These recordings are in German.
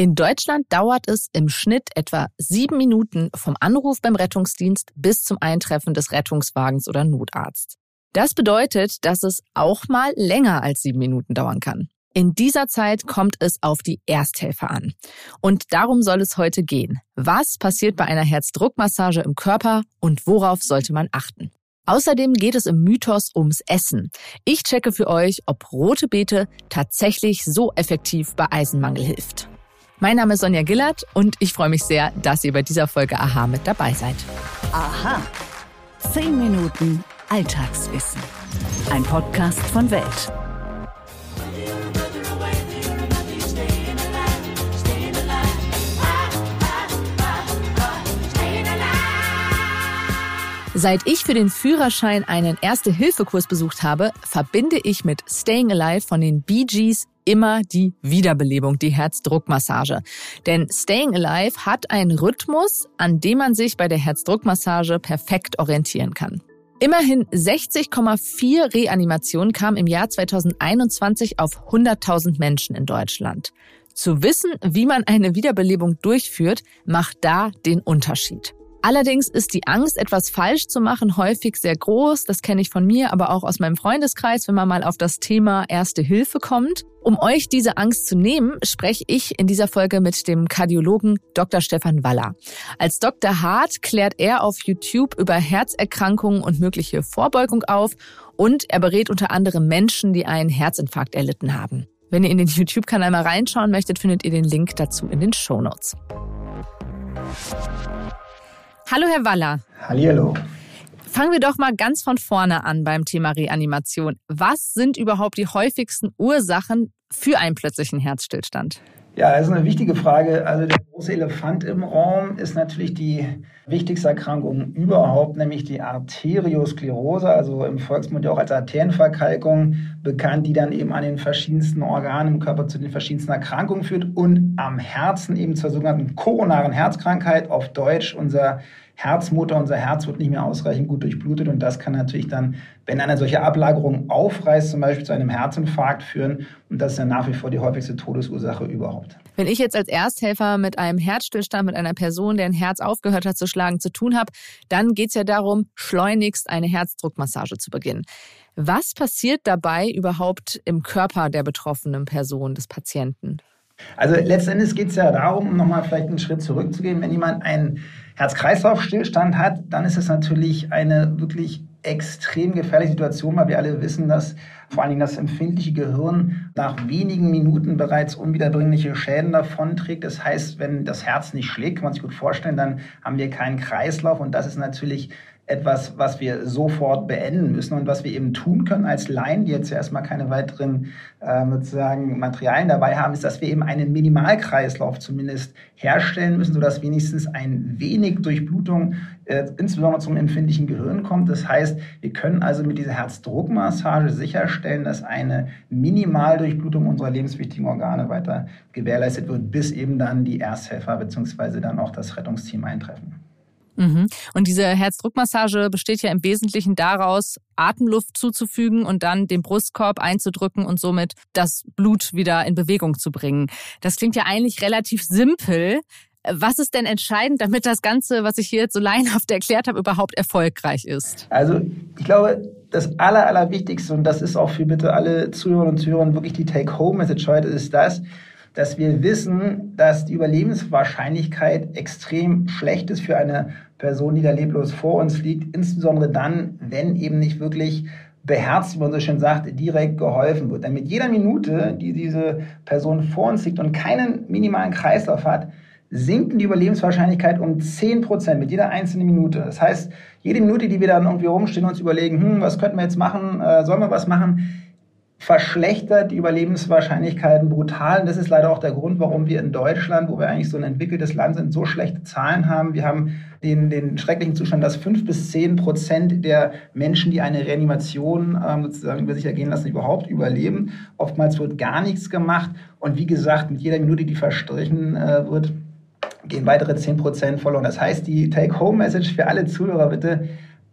In Deutschland dauert es im Schnitt etwa sieben Minuten vom Anruf beim Rettungsdienst bis zum Eintreffen des Rettungswagens oder Notarzt. Das bedeutet, dass es auch mal länger als sieben Minuten dauern kann. In dieser Zeit kommt es auf die Ersthelfer an. Und darum soll es heute gehen. Was passiert bei einer Herzdruckmassage im Körper und worauf sollte man achten? Außerdem geht es im Mythos ums Essen. Ich checke für euch, ob rote Beete tatsächlich so effektiv bei Eisenmangel hilft. Mein Name ist Sonja Gillert und ich freue mich sehr, dass ihr bei dieser Folge Aha mit dabei seid. Aha. Zehn Minuten Alltagswissen. Ein Podcast von Welt. Seit ich für den Führerschein einen Erste-Hilfe-Kurs besucht habe, verbinde ich mit Staying Alive von den Bee Gees immer die Wiederbelebung, die Herzdruckmassage. Denn Staying Alive hat einen Rhythmus, an dem man sich bei der Herzdruckmassage perfekt orientieren kann. Immerhin 60,4 Reanimationen kamen im Jahr 2021 auf 100.000 Menschen in Deutschland. Zu wissen, wie man eine Wiederbelebung durchführt, macht da den Unterschied. Allerdings ist die Angst, etwas falsch zu machen, häufig sehr groß. Das kenne ich von mir, aber auch aus meinem Freundeskreis, wenn man mal auf das Thema Erste Hilfe kommt. Um euch diese Angst zu nehmen, spreche ich in dieser Folge mit dem Kardiologen Dr. Stefan Waller. Als Dr. Hart klärt er auf YouTube über Herzerkrankungen und mögliche Vorbeugung auf und er berät unter anderem Menschen, die einen Herzinfarkt erlitten haben. Wenn ihr in den YouTube-Kanal mal reinschauen möchtet, findet ihr den Link dazu in den Show Notes. Hallo, Herr Waller. Hallihallo. Fangen wir doch mal ganz von vorne an beim Thema Reanimation. Was sind überhaupt die häufigsten Ursachen für einen plötzlichen Herzstillstand? Ja, das ist eine wichtige Frage. Also der große Elefant im Raum ist natürlich die wichtigste Erkrankung überhaupt, nämlich die Arteriosklerose, also im Volksmund ja auch als Arterienverkalkung bekannt, die dann eben an den verschiedensten Organen im Körper zu den verschiedensten Erkrankungen führt und am Herzen eben zur sogenannten koronaren Herzkrankheit, auf Deutsch unser Herzmotor, unser Herz wird nicht mehr ausreichend gut durchblutet und das kann natürlich dann, wenn eine solche Ablagerung aufreißt, zum Beispiel zu einem Herzinfarkt führen und das ist ja nach wie vor die häufigste Todesursache überhaupt. Wenn ich jetzt als Ersthelfer mit einem Herzstillstand, mit einer Person, deren Herz aufgehört hat zu schlagen, zu tun habe, dann geht es ja darum, schleunigst eine Herzdruckmassage zu beginnen. Was passiert dabei überhaupt im Körper der betroffenen Person, des Patienten? Also letztendlich geht es ja darum, um nochmal vielleicht einen Schritt zurückzugehen, wenn jemand einen Herz-Kreislauf-Stillstand hat, dann ist es natürlich eine wirklich extrem gefährliche Situation, weil wir alle wissen, dass vor allen Dingen das empfindliche Gehirn nach wenigen Minuten bereits unwiederbringliche Schäden davonträgt. Das heißt, wenn das Herz nicht schlägt, kann man sich gut vorstellen, dann haben wir keinen Kreislauf und das ist natürlich etwas, was wir sofort beenden müssen und was wir eben tun können als Laien, die jetzt erstmal keine weiteren äh, sozusagen Materialien dabei haben, ist, dass wir eben einen Minimalkreislauf zumindest herstellen müssen, sodass wenigstens ein wenig Durchblutung äh, insbesondere zum empfindlichen Gehirn kommt. Das heißt, wir können also mit dieser Herzdruckmassage sicherstellen, dass eine Minimaldurchblutung unserer lebenswichtigen Organe weiter gewährleistet wird, bis eben dann die Ersthelfer bzw. dann auch das Rettungsteam eintreffen. Mhm. Und diese Herzdruckmassage besteht ja im Wesentlichen daraus, Atemluft zuzufügen und dann den Brustkorb einzudrücken und somit das Blut wieder in Bewegung zu bringen. Das klingt ja eigentlich relativ simpel. Was ist denn entscheidend, damit das Ganze, was ich hier jetzt so laienhaft erklärt habe, überhaupt erfolgreich ist? Also ich glaube, das Aller, Allerwichtigste, und das ist auch für bitte alle Zuhörerinnen und Zuhörer wirklich die Take-Home-Message heute, ist das, dass wir wissen, dass die Überlebenswahrscheinlichkeit extrem schlecht ist für eine Person, die da leblos vor uns liegt, insbesondere dann, wenn eben nicht wirklich beherzt, wie man so schön sagt, direkt geholfen wird. Denn mit jeder Minute, die diese Person vor uns liegt und keinen minimalen Kreislauf hat, sinkt die Überlebenswahrscheinlichkeit um 10 Prozent mit jeder einzelnen Minute. Das heißt, jede Minute, die wir dann irgendwie rumstehen und uns überlegen, hm, was könnten wir jetzt machen, äh, sollen wir was machen, verschlechtert die Überlebenswahrscheinlichkeiten brutal. Und das ist leider auch der Grund, warum wir in Deutschland, wo wir eigentlich so ein entwickeltes Land sind, so schlechte Zahlen haben. Wir haben den, den schrecklichen Zustand, dass fünf bis zehn Prozent der Menschen, die eine Reanimation ähm, sozusagen über sich ergehen lassen, überhaupt überleben. Oftmals wird gar nichts gemacht. Und wie gesagt, mit jeder Minute, die verstrichen äh, wird, gehen weitere zehn Prozent verloren. Das heißt, die Take-Home-Message für alle Zuhörer bitte,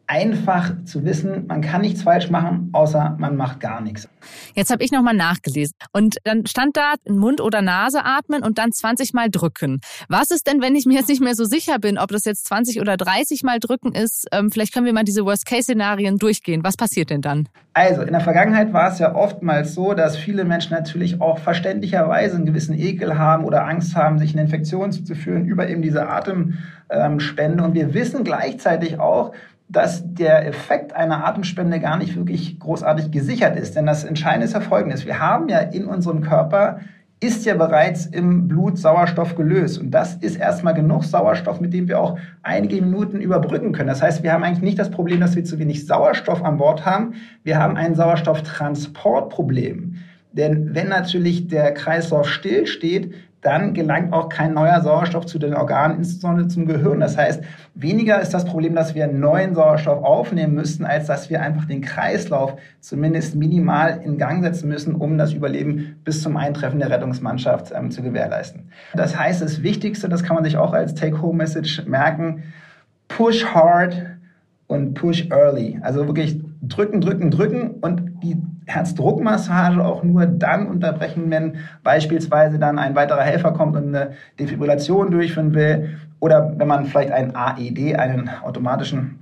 einfach zu wissen, man kann nichts falsch machen, außer man macht gar nichts. Jetzt habe ich nochmal nachgelesen und dann stand da Mund oder Nase atmen und dann 20 Mal drücken. Was ist denn, wenn ich mir jetzt nicht mehr so sicher bin, ob das jetzt 20 oder 30 Mal drücken ist? Ähm, vielleicht können wir mal diese Worst-Case-Szenarien durchgehen. Was passiert denn dann? Also, in der Vergangenheit war es ja oftmals so, dass viele Menschen natürlich auch verständlicherweise einen gewissen Ekel haben oder Angst haben, sich eine Infektion zuzuführen über eben diese Atemspende. Und wir wissen gleichzeitig auch, dass der Effekt einer Atemspende gar nicht wirklich großartig gesichert ist. Denn das Entscheidende ist ja folgendes. Wir haben ja in unserem Körper ist ja bereits im Blut Sauerstoff gelöst. Und das ist erstmal genug Sauerstoff, mit dem wir auch einige Minuten überbrücken können. Das heißt, wir haben eigentlich nicht das Problem, dass wir zu wenig Sauerstoff an Bord haben. Wir haben ein Sauerstofftransportproblem. Denn wenn natürlich der Kreislauf stillsteht, dann gelangt auch kein neuer Sauerstoff zu den Organen, insbesondere zum Gehirn. Das heißt, weniger ist das Problem, dass wir neuen Sauerstoff aufnehmen müssen, als dass wir einfach den Kreislauf zumindest minimal in Gang setzen müssen, um das Überleben bis zum Eintreffen der Rettungsmannschaft ähm, zu gewährleisten. Das heißt, das Wichtigste, das kann man sich auch als Take-Home-Message merken, push hard und push early. Also wirklich drücken, drücken, drücken und die Herzdruckmassage auch nur dann unterbrechen, wenn beispielsweise dann ein weiterer Helfer kommt und eine Defibrillation durchführen will oder wenn man vielleicht einen AED, einen automatischen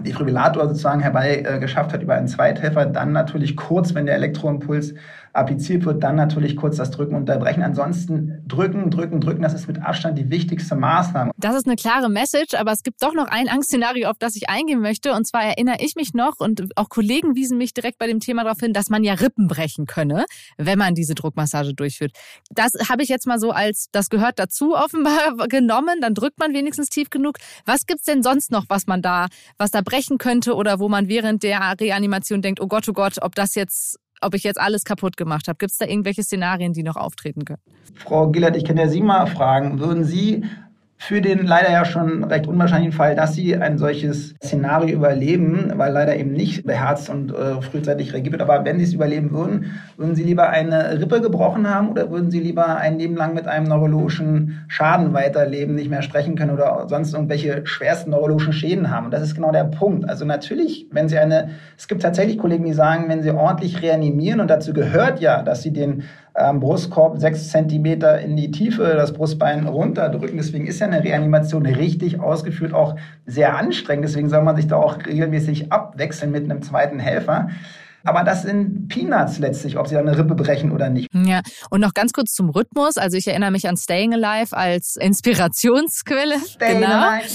Defibrillator sozusagen herbeigeschafft hat über einen Zweithelfer, dann natürlich kurz, wenn der Elektroimpuls appliziert wird, dann natürlich kurz das Drücken unterbrechen. Ansonsten drücken, drücken, drücken, das ist mit Abstand die wichtigste Maßnahme. Das ist eine klare Message, aber es gibt doch noch ein Angstszenario, auf das ich eingehen möchte. Und zwar erinnere ich mich noch und auch Kollegen wiesen mich direkt bei dem Thema darauf hin, dass man ja Rippen brechen könne, wenn man diese Druckmassage durchführt. Das habe ich jetzt mal so als, das gehört dazu offenbar genommen. Dann drückt man wenigstens tief genug. Was gibt's denn sonst noch, was man da, was da brechen könnte oder wo man während der Reanimation denkt, oh Gott, oh Gott, ob das jetzt ob ich jetzt alles kaputt gemacht habe. Gibt es da irgendwelche Szenarien, die noch auftreten können? Frau Gillert, ich kann ja Sie mal fragen, würden Sie für den leider ja schon recht unwahrscheinlichen Fall, dass sie ein solches Szenario überleben, weil leider eben nicht beherzt und äh, frühzeitig reagiert wird. Aber wenn sie es überleben würden, würden sie lieber eine Rippe gebrochen haben oder würden sie lieber ein Leben lang mit einem neurologischen Schaden weiterleben, nicht mehr sprechen können oder sonst irgendwelche schwersten neurologischen Schäden haben? Und das ist genau der Punkt. Also natürlich, wenn sie eine, es gibt tatsächlich Kollegen, die sagen, wenn sie ordentlich reanimieren und dazu gehört ja, dass sie den ähm, Brustkorb sechs Zentimeter in die Tiefe, das Brustbein runterdrücken. Deswegen ist ja eine Reanimation richtig ausgeführt auch sehr anstrengend. Deswegen soll man sich da auch regelmäßig abwechseln mit einem zweiten Helfer. Aber das sind Peanuts letztlich, ob sie eine Rippe brechen oder nicht. Ja, und noch ganz kurz zum Rhythmus. Also ich erinnere mich an Staying Alive als Inspirationsquelle. Staying genau. Alive.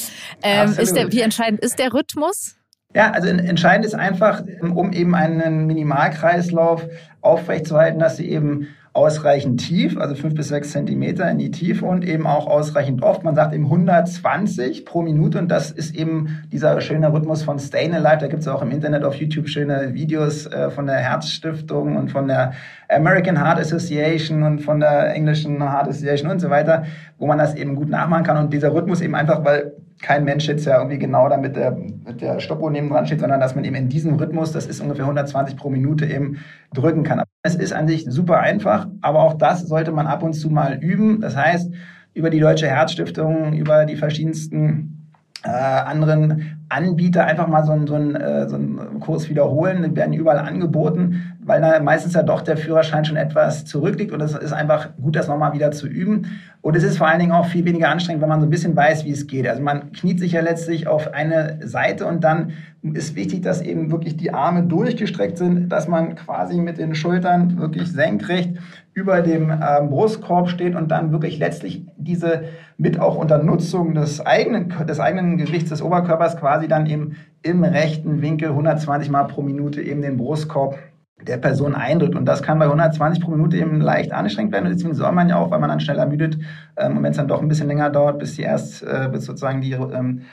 Ähm, ist der, wie entscheidend ist der Rhythmus? Ja, also entscheidend ist einfach, um eben einen Minimalkreislauf aufrechtzuerhalten, dass sie eben ausreichend tief, also fünf bis sechs Zentimeter in die Tiefe und eben auch ausreichend oft. Man sagt eben 120 pro Minute und das ist eben dieser schöne Rhythmus von Staying Alive. Da gibt es auch im Internet auf YouTube schöne Videos äh, von der Herzstiftung und von der American Heart Association und von der englischen Heart Association und so weiter, wo man das eben gut nachmachen kann. Und dieser Rhythmus eben einfach, weil kein Mensch jetzt ja irgendwie genau da mit der, mit der Stoppuhr neben dran steht, sondern dass man eben in diesem Rhythmus, das ist ungefähr 120 pro Minute, eben drücken kann. Es ist an sich super einfach, aber auch das sollte man ab und zu mal üben. Das heißt, über die Deutsche Herzstiftung, über die verschiedensten äh, anderen Anbieter einfach mal so einen, so, einen, äh, so einen Kurs wiederholen. Die werden überall angeboten, weil da meistens ja doch der Führerschein schon etwas zurückliegt und es ist einfach gut, das nochmal wieder zu üben. Und es ist vor allen Dingen auch viel weniger anstrengend, wenn man so ein bisschen weiß, wie es geht. Also man kniet sich ja letztlich auf eine Seite und dann ist wichtig, dass eben wirklich die Arme durchgestreckt sind, dass man quasi mit den Schultern wirklich senkrecht über dem ähm, Brustkorb steht und dann wirklich letztlich diese mit auch unter Nutzung des eigenen, des eigenen Gewichts des Oberkörpers quasi dann eben im rechten Winkel 120 Mal pro Minute eben den Brustkorb der Person eindrückt. Und das kann bei 120 pro Minute eben leicht anstrengend werden. Und deswegen soll man ja auch, weil man dann schnell ermüdet, ähm, und wenn es dann doch ein bisschen länger dauert, bis die erst, äh, bis sozusagen die ähm,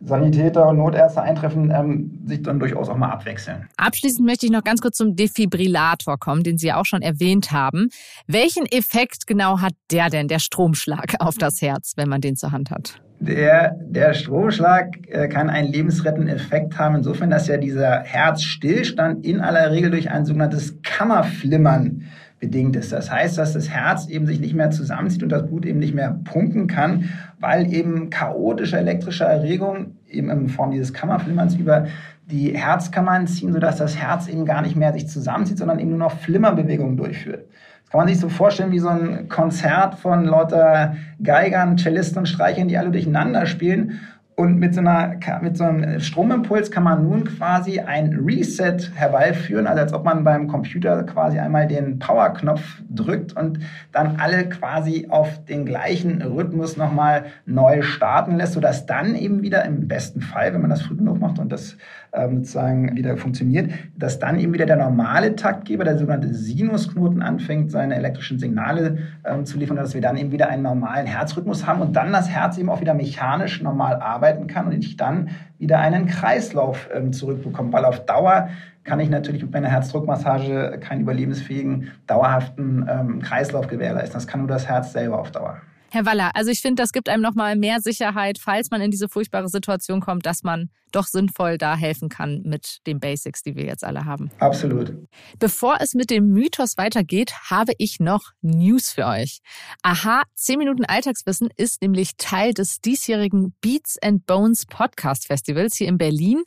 Sanitäter und Notärzte eintreffen, ähm, sich dann durchaus auch mal abwechseln. Abschließend möchte ich noch ganz kurz zum Defibrillator kommen, den Sie ja auch schon erwähnt haben. Welchen Effekt genau hat der denn, der Stromschlag auf das Herz, wenn man den zur Hand hat? Der, der Stromschlag äh, kann einen lebensrettenden Effekt haben, insofern, dass ja dieser Herzstillstand in aller Regel durch ein sogenanntes Kammerflimmern bedingt ist. Das heißt, dass das Herz eben sich nicht mehr zusammenzieht und das Blut eben nicht mehr pumpen kann, weil eben chaotische elektrische Erregung eben in Form dieses Kammerflimmerns über die Herzkammern ziehen, sodass das Herz eben gar nicht mehr sich zusammenzieht, sondern eben nur noch Flimmerbewegungen durchführt. Das kann man sich so vorstellen wie so ein Konzert von lauter Geigern, Cellisten und Streichern, die alle durcheinander spielen. Und mit so, einer, mit so einem Stromimpuls kann man nun quasi ein Reset herbeiführen, also als ob man beim Computer quasi einmal den Power-Knopf drückt und dann alle quasi auf den gleichen Rhythmus nochmal neu starten lässt, sodass dann eben wieder im besten Fall, wenn man das früh genug macht und das ähm, sozusagen wieder funktioniert, dass dann eben wieder der normale Taktgeber, der sogenannte Sinusknoten, anfängt, seine elektrischen Signale ähm, zu liefern, dass wir dann eben wieder einen normalen Herzrhythmus haben und dann das Herz eben auch wieder mechanisch normal arbeiten kann und ich dann wieder einen Kreislauf ähm, zurückbekomme, weil auf Dauer kann ich natürlich mit meiner Herzdruckmassage keinen überlebensfähigen, dauerhaften ähm, Kreislauf gewährleisten. Das kann nur das Herz selber auf Dauer. Herr Waller, also ich finde, das gibt einem nochmal mehr Sicherheit, falls man in diese furchtbare Situation kommt, dass man doch sinnvoll da helfen kann mit den Basics, die wir jetzt alle haben. Absolut. Bevor es mit dem Mythos weitergeht, habe ich noch News für euch. Aha, 10 Minuten Alltagswissen ist nämlich Teil des diesjährigen Beats and Bones Podcast Festivals hier in Berlin.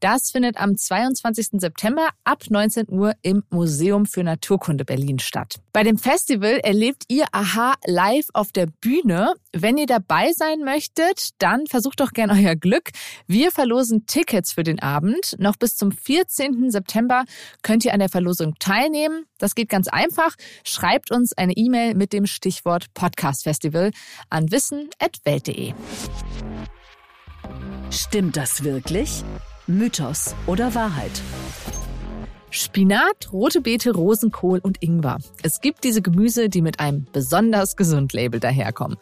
Das findet am 22. September ab 19 Uhr im Museum für Naturkunde Berlin statt. Bei dem Festival erlebt ihr Aha live auf der Bühne. Wenn ihr dabei sein möchtet, dann versucht doch gern euer Glück. Wir verlosen verlosen Tickets für den Abend. Noch bis zum 14. September könnt ihr an der Verlosung teilnehmen. Das geht ganz einfach. Schreibt uns eine E-Mail mit dem Stichwort Podcast Festival an wissen.welt.de. Stimmt das wirklich? Mythos oder Wahrheit? Spinat, rote Beete, Rosenkohl und Ingwer. Es gibt diese Gemüse, die mit einem besonders gesund Label daherkommen.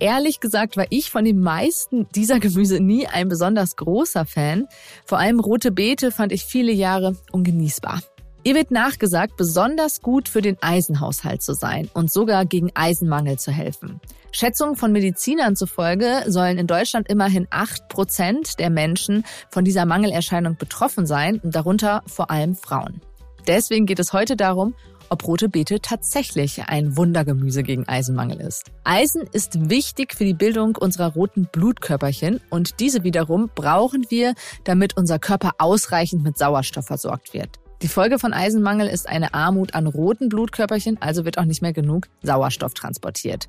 Ehrlich gesagt war ich von den meisten dieser Gemüse nie ein besonders großer Fan. Vor allem rote Beete fand ich viele Jahre ungenießbar. Ihr wird nachgesagt, besonders gut für den Eisenhaushalt zu sein und sogar gegen Eisenmangel zu helfen. Schätzungen von Medizinern zufolge sollen in Deutschland immerhin acht Prozent der Menschen von dieser Mangelerscheinung betroffen sein und darunter vor allem Frauen. Deswegen geht es heute darum, ob rote Beete tatsächlich ein Wundergemüse gegen Eisenmangel ist. Eisen ist wichtig für die Bildung unserer roten Blutkörperchen und diese wiederum brauchen wir, damit unser Körper ausreichend mit Sauerstoff versorgt wird. Die Folge von Eisenmangel ist eine Armut an roten Blutkörperchen, also wird auch nicht mehr genug Sauerstoff transportiert.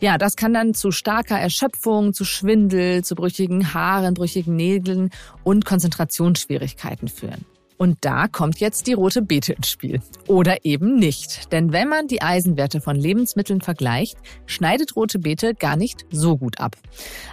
Ja, das kann dann zu starker Erschöpfung, zu Schwindel, zu brüchigen Haaren, brüchigen Nägeln und Konzentrationsschwierigkeiten führen. Und da kommt jetzt die rote Beete ins Spiel. Oder eben nicht. Denn wenn man die Eisenwerte von Lebensmitteln vergleicht, schneidet rote Beete gar nicht so gut ab.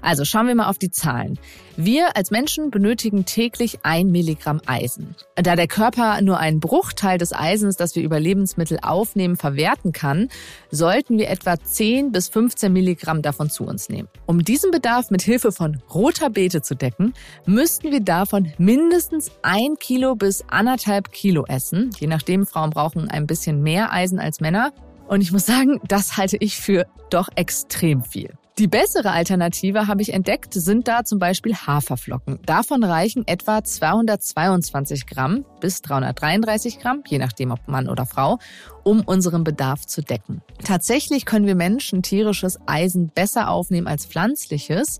Also schauen wir mal auf die Zahlen. Wir als Menschen benötigen täglich ein Milligramm Eisen. Da der Körper nur einen Bruchteil des Eisens, das wir über Lebensmittel aufnehmen, verwerten kann, sollten wir etwa 10 bis 15 Milligramm davon zu uns nehmen. Um diesen Bedarf mit Hilfe von roter Beete zu decken, müssten wir davon mindestens ein Kilo bis anderthalb Kilo essen. Je nachdem, Frauen brauchen ein bisschen mehr Eisen als Männer. Und ich muss sagen, das halte ich für doch extrem viel. Die bessere Alternative habe ich entdeckt, sind da zum Beispiel Haferflocken. Davon reichen etwa 222 Gramm bis 333 Gramm, je nachdem ob Mann oder Frau, um unseren Bedarf zu decken. Tatsächlich können wir Menschen tierisches Eisen besser aufnehmen als pflanzliches.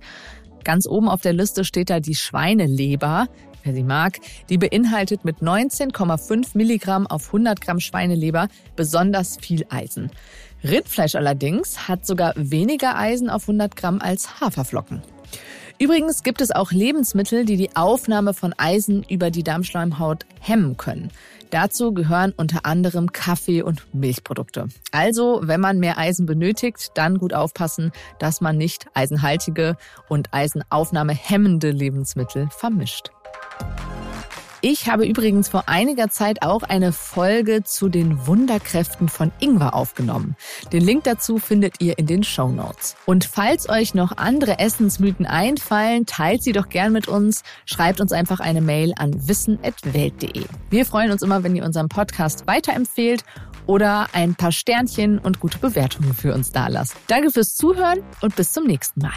Ganz oben auf der Liste steht da die Schweineleber wer sie mag. Die beinhaltet mit 19,5 Milligramm auf 100 Gramm Schweineleber besonders viel Eisen. Rindfleisch allerdings hat sogar weniger Eisen auf 100 Gramm als Haferflocken. Übrigens gibt es auch Lebensmittel, die die Aufnahme von Eisen über die Darmschleimhaut hemmen können. Dazu gehören unter anderem Kaffee und Milchprodukte. Also, wenn man mehr Eisen benötigt, dann gut aufpassen, dass man nicht eisenhaltige und eisenaufnahme hemmende Lebensmittel vermischt. Ich habe übrigens vor einiger Zeit auch eine Folge zu den Wunderkräften von Ingwer aufgenommen. Den Link dazu findet ihr in den Show Notes. Und falls euch noch andere Essensmythen einfallen, teilt sie doch gern mit uns. Schreibt uns einfach eine Mail an wissen.welt.de. Wir freuen uns immer, wenn ihr unseren Podcast weiterempfehlt oder ein paar Sternchen und gute Bewertungen für uns dalasst. Danke fürs Zuhören und bis zum nächsten Mal.